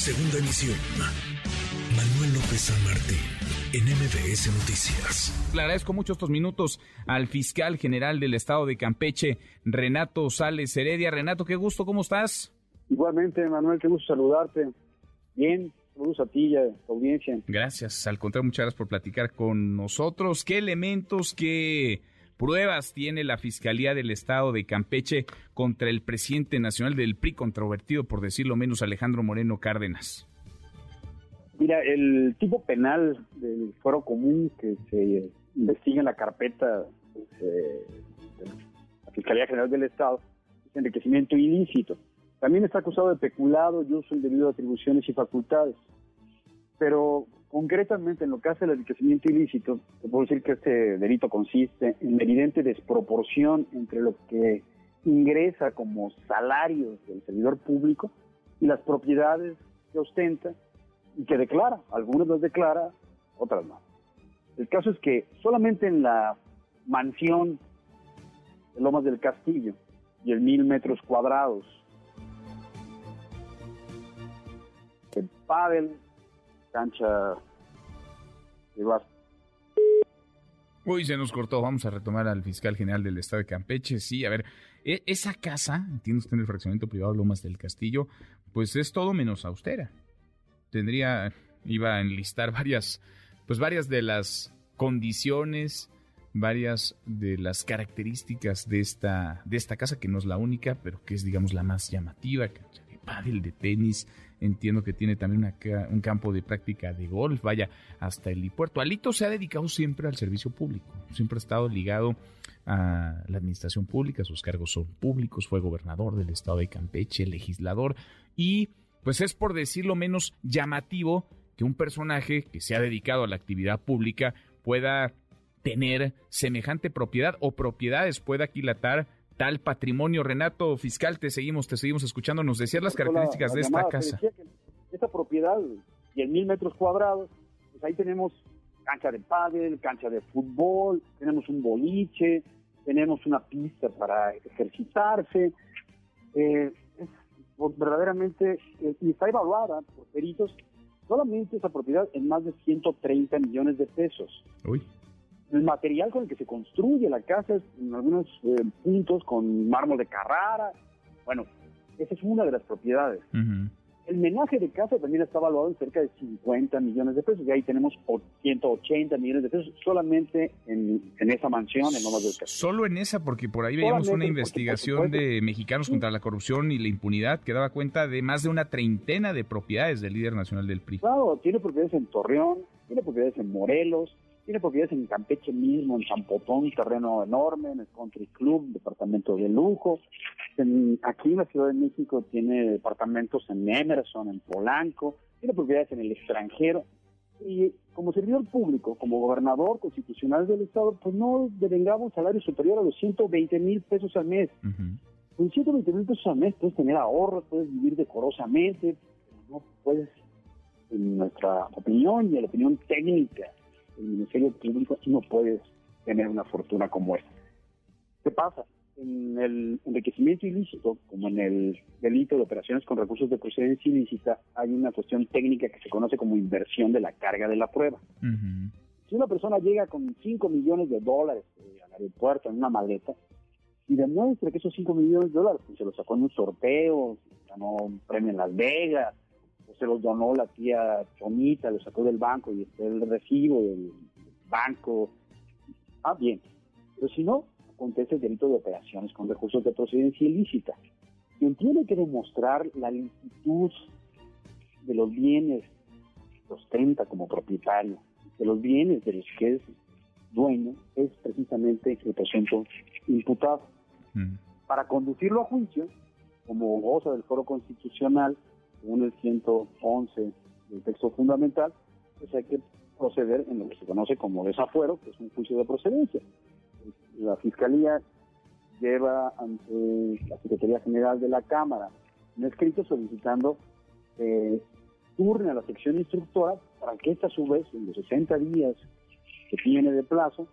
Segunda emisión. Manuel López San Martín, en MBS Noticias. Le agradezco mucho estos minutos al fiscal general del estado de Campeche, Renato Sales Heredia. Renato, qué gusto, ¿cómo estás? Igualmente, Manuel, qué gusto saludarte. Bien, saludos a ti y a tu audiencia. Gracias, al contrario, muchas gracias por platicar con nosotros. ¿Qué elementos, qué pruebas tiene la Fiscalía del Estado de Campeche contra el presidente nacional del PRI, controvertido por decirlo menos, Alejandro Moreno Cárdenas? Mira, el tipo penal del foro común que se investiga en la carpeta pues, eh, de la Fiscalía General del Estado es enriquecimiento ilícito. También está acusado de peculado y uso indebido de atribuciones y facultades. Pero concretamente en lo que hace el enriquecimiento ilícito, te puedo decir que este delito consiste en la evidente desproporción entre lo que ingresa como salarios del servidor público y las propiedades que ostenta y que declara. Algunas las declara, otras no. El caso es que solamente en la mansión de Lomas del Castillo y el mil metros cuadrados el pádel, cancha de. Uy, se nos cortó. Vamos a retomar al fiscal general del estado de Campeche. Sí, a ver, e, esa casa, entiende usted en el fraccionamiento privado Lomas del Castillo, pues es todo menos austera. Tendría, iba a enlistar varias, pues varias de las condiciones, varias de las características de esta, de esta casa, que no es la única, pero que es, digamos, la más llamativa, cancha de pádel, de tenis, Entiendo que tiene también un campo de práctica de golf, vaya, hasta el helipuerto. Alito se ha dedicado siempre al servicio público, siempre ha estado ligado a la administración pública, sus cargos son públicos, fue gobernador del estado de Campeche, legislador, y pues es por decirlo menos llamativo que un personaje que se ha dedicado a la actividad pública pueda tener semejante propiedad o propiedades, pueda aquilatar tal patrimonio. Renato Fiscal, te seguimos, te seguimos escuchando. Nos decías las características de esta casa. esta propiedad, y en mil metros cuadrados, pues ahí tenemos cancha de pádel, cancha de fútbol, tenemos un boliche, tenemos una pista para ejercitarse. Eh, es verdaderamente, eh, y está evaluada por peritos, solamente esa propiedad en más de 130 millones de pesos. Uy el material con el que se construye la casa es en algunos eh, puntos con mármol de Carrara. Bueno, esa es una de las propiedades. El menaje de casa también está evaluado en cerca de 50 millones de pesos y ahí tenemos 180 millones de pesos solamente en, esa mansión en Lomas del Castillo. Solo en esa, porque por ahí veíamos una investigación de mexicanos contra la corrupción y la impunidad que daba cuenta de más de una treintena de propiedades del líder nacional del PRI. Claro, tiene propiedades en Torreón, tiene propiedades en Morelos, tiene propiedades en Campeche mismo, en Zampotón, un terreno enorme, en el Country Club, departamento de lujo. aquí en la Ciudad de México tiene departamentos en Emerson, en Polanco, tiene propiedades en el extranjero. Y como servidor público, como gobernador constitucional del Estado, pues no devengaba un salario superior a los 120 mil pesos al mes. Con 120 mil pesos al mes puedes tener ahorros, puedes vivir decorosamente, pero no puedes, en nuestra opinión y en la opinión técnica el Ministerio Público no puedes tener una fortuna como esta. ¿Qué pasa? En el enriquecimiento ilícito, como en el delito de operaciones con recursos de procedencia ilícita, hay una cuestión técnica que se conoce como inversión de la carga de la prueba. Si una persona llega con 5 millones de dólares eh, al aeropuerto en una maleta y demuestra que esos 5 millones de dólares pues, se los sacó en un sorteo, ganó un premio en Las Vegas, se los donó la tía Chomita, lo sacó del banco y está el recibo del banco. Ah, bien. Pero si no, acontece el delito de operaciones con recursos de procedencia ilícita. Quien tiene que demostrar la licitud de los bienes que ostenta como propietario, de los bienes de los que es dueño, es precisamente el presunto imputado. Mm. Para conducirlo a juicio, como goza del foro constitucional, según el 111 del texto fundamental, pues hay que proceder en lo que se conoce como desafuero, que es un juicio de procedencia. La Fiscalía lleva ante la Secretaría General de la Cámara un escrito solicitando que turne a la sección instructora para que esta a su vez, en los 60 días que tiene de plazo,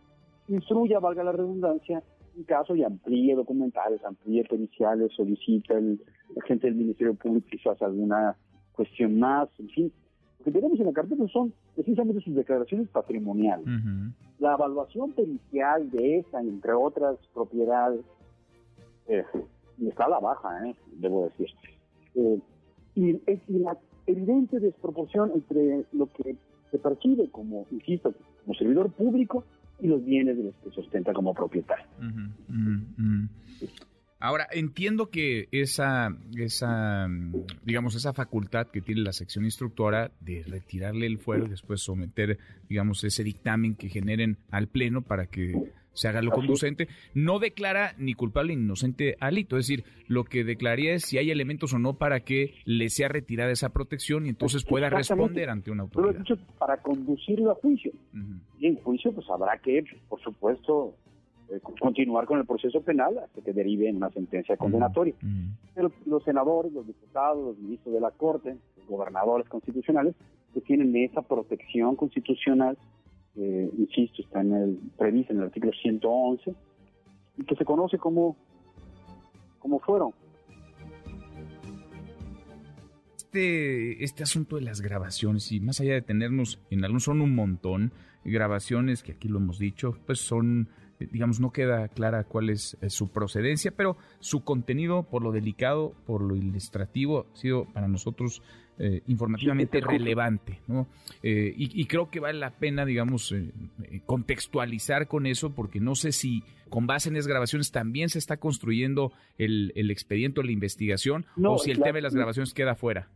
instruya, valga la redundancia, en caso y amplíe documentales, amplíe periciales, solicita el, la gente del Ministerio Público quizás alguna cuestión más, en fin. Lo que tenemos en la carpeta son precisamente sus declaraciones patrimoniales. La evaluación pericial de esa, entre otras propiedades, eh, está a la baja, eh, debo decir. Eh, y es la evidente desproporción entre lo que se percibe como, insisto, como servidor público y los bienes de los que se ostenta como propietario. Ahora, entiendo que esa, esa, digamos, esa facultad que tiene la sección instructora de retirarle el fuero y después someter, digamos, ese dictamen que generen al Pleno para que se haga lo conducente, no declara ni culpable ni inocente Alito. Es decir, lo que declararía es si hay elementos o no para que le sea retirada esa protección y entonces pueda responder ante una autoridad. Lo dicho para conducirlo a juicio. Y en juicio, pues habrá que, por supuesto, continuar con el proceso penal hasta que derive en una sentencia condenatoria. Pero los senadores, los diputados, los ministros de la Corte, los gobernadores constitucionales, que tienen esa protección constitucional eh, insisto, está en el, previsto en el artículo 111, y que se conoce como, como fueron. Este, este asunto de las grabaciones, y más allá de tenernos en algún, son un montón, grabaciones que aquí lo hemos dicho, pues son digamos, no queda clara cuál es, su procedencia, pero su contenido, por lo delicado, por lo ilustrativo, ha sido para nosotros eh, informativamente relevante, ¿no? Eh, y, creo que vale la pena, digamos, eh, contextualizar con eso, porque no sé si con base en esas grabaciones también se está construyendo el, el expediente o la investigación, o si el tema de las grabaciones queda fuera.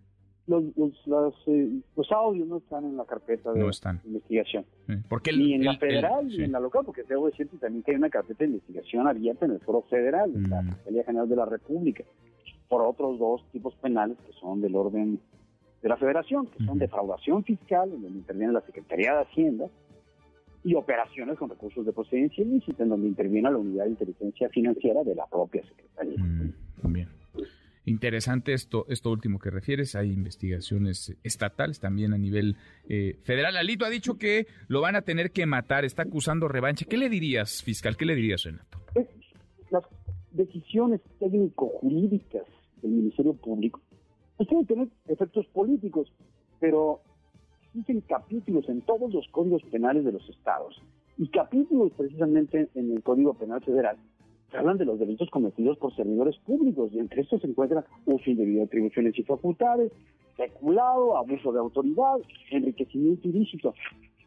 Los, los, audios no están en la carpeta de investigación. Porque Ni en la federal ni en la local, porque debo decirte también que hay una carpeta de investigación abierta en el foro federal, en la mm. Fiscalía General de la República, por otros dos tipos penales que son del orden de la Federación, que son defraudación fiscal, en donde interviene la Secretaría de Hacienda, y operaciones con recursos de procedencia ilícita, en donde interviene la Unidad de Inteligencia Financiera de la propia Secretaría. Mm, bien. Interesante esto, esto último que refieres. Hay investigaciones estatales también a nivel eh, federal. Alito ha dicho que lo van a tener que matar, está acusando revancha. ¿Qué le dirías, fiscal? ¿Qué le dirías, Renato? las decisiones técnico-jurídicas del Ministerio Público que tener efectos políticos, pero existen capítulos en todos los códigos penales de los estados y capítulos precisamente en el Código Penal Federal que hablan de los delitos cometidos por servidores públicos y entre estos se encuentra uso indebido de atribuciones y facultades, peculado, abuso de autoridad, enriquecimiento ilícito.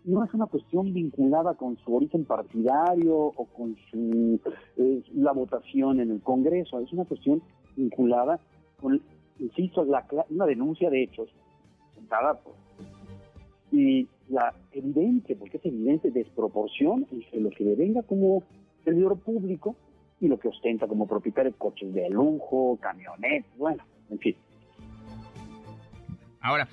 No es una cuestión vinculada con su origen partidario o con su eh, la votación en el Congreso, es una cuestión vinculada con insisto, la, una denuncia de hechos sentada por, y la evidente, porque es evidente, desproporción entre lo que le venga como servidor público y lo que ostenta como propietario coches de lujo, camionetas, bueno, en fin. Ahora,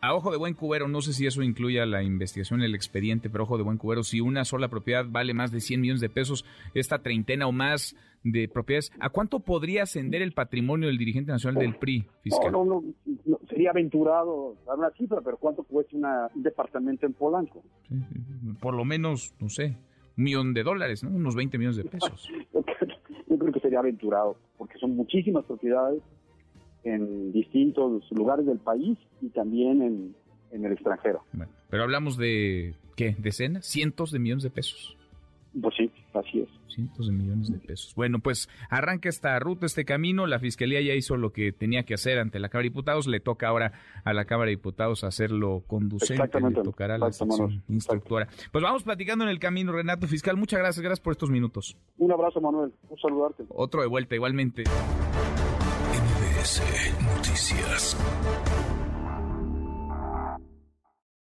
a ojo de buen cubero, no sé si eso incluye la investigación, el expediente, pero ojo de buen cubero, si una sola propiedad vale más de 100 millones de pesos, esta treintena o más de propiedades, ¿a cuánto podría ascender el patrimonio del dirigente nacional del PRI, fiscal? No, no, no, sería aventurado dar una cifra, pero ¿cuánto cuesta un departamento en Polanco? por lo menos, no sé, un millón de dólares, ¿no? Unos 20 millones de pesos. Que sería aventurado, porque son muchísimas propiedades en distintos lugares del país y también en, en el extranjero. pero hablamos de, ¿qué? ¿Decenas? ¿Cientos de millones de pesos? Pues sí, así es. Cientos de millones de pesos. Bueno, pues arranca esta ruta, este camino. La Fiscalía ya hizo lo que tenía que hacer ante la Cámara de Diputados. Le toca ahora a la Cámara de Diputados hacerlo conducente. Le tocará a la sección instructora. Pues vamos platicando en el camino, Renato Fiscal. Muchas gracias, gracias por estos minutos. Un abrazo, Manuel. Un saludarte. Otro de vuelta, igualmente. Noticias.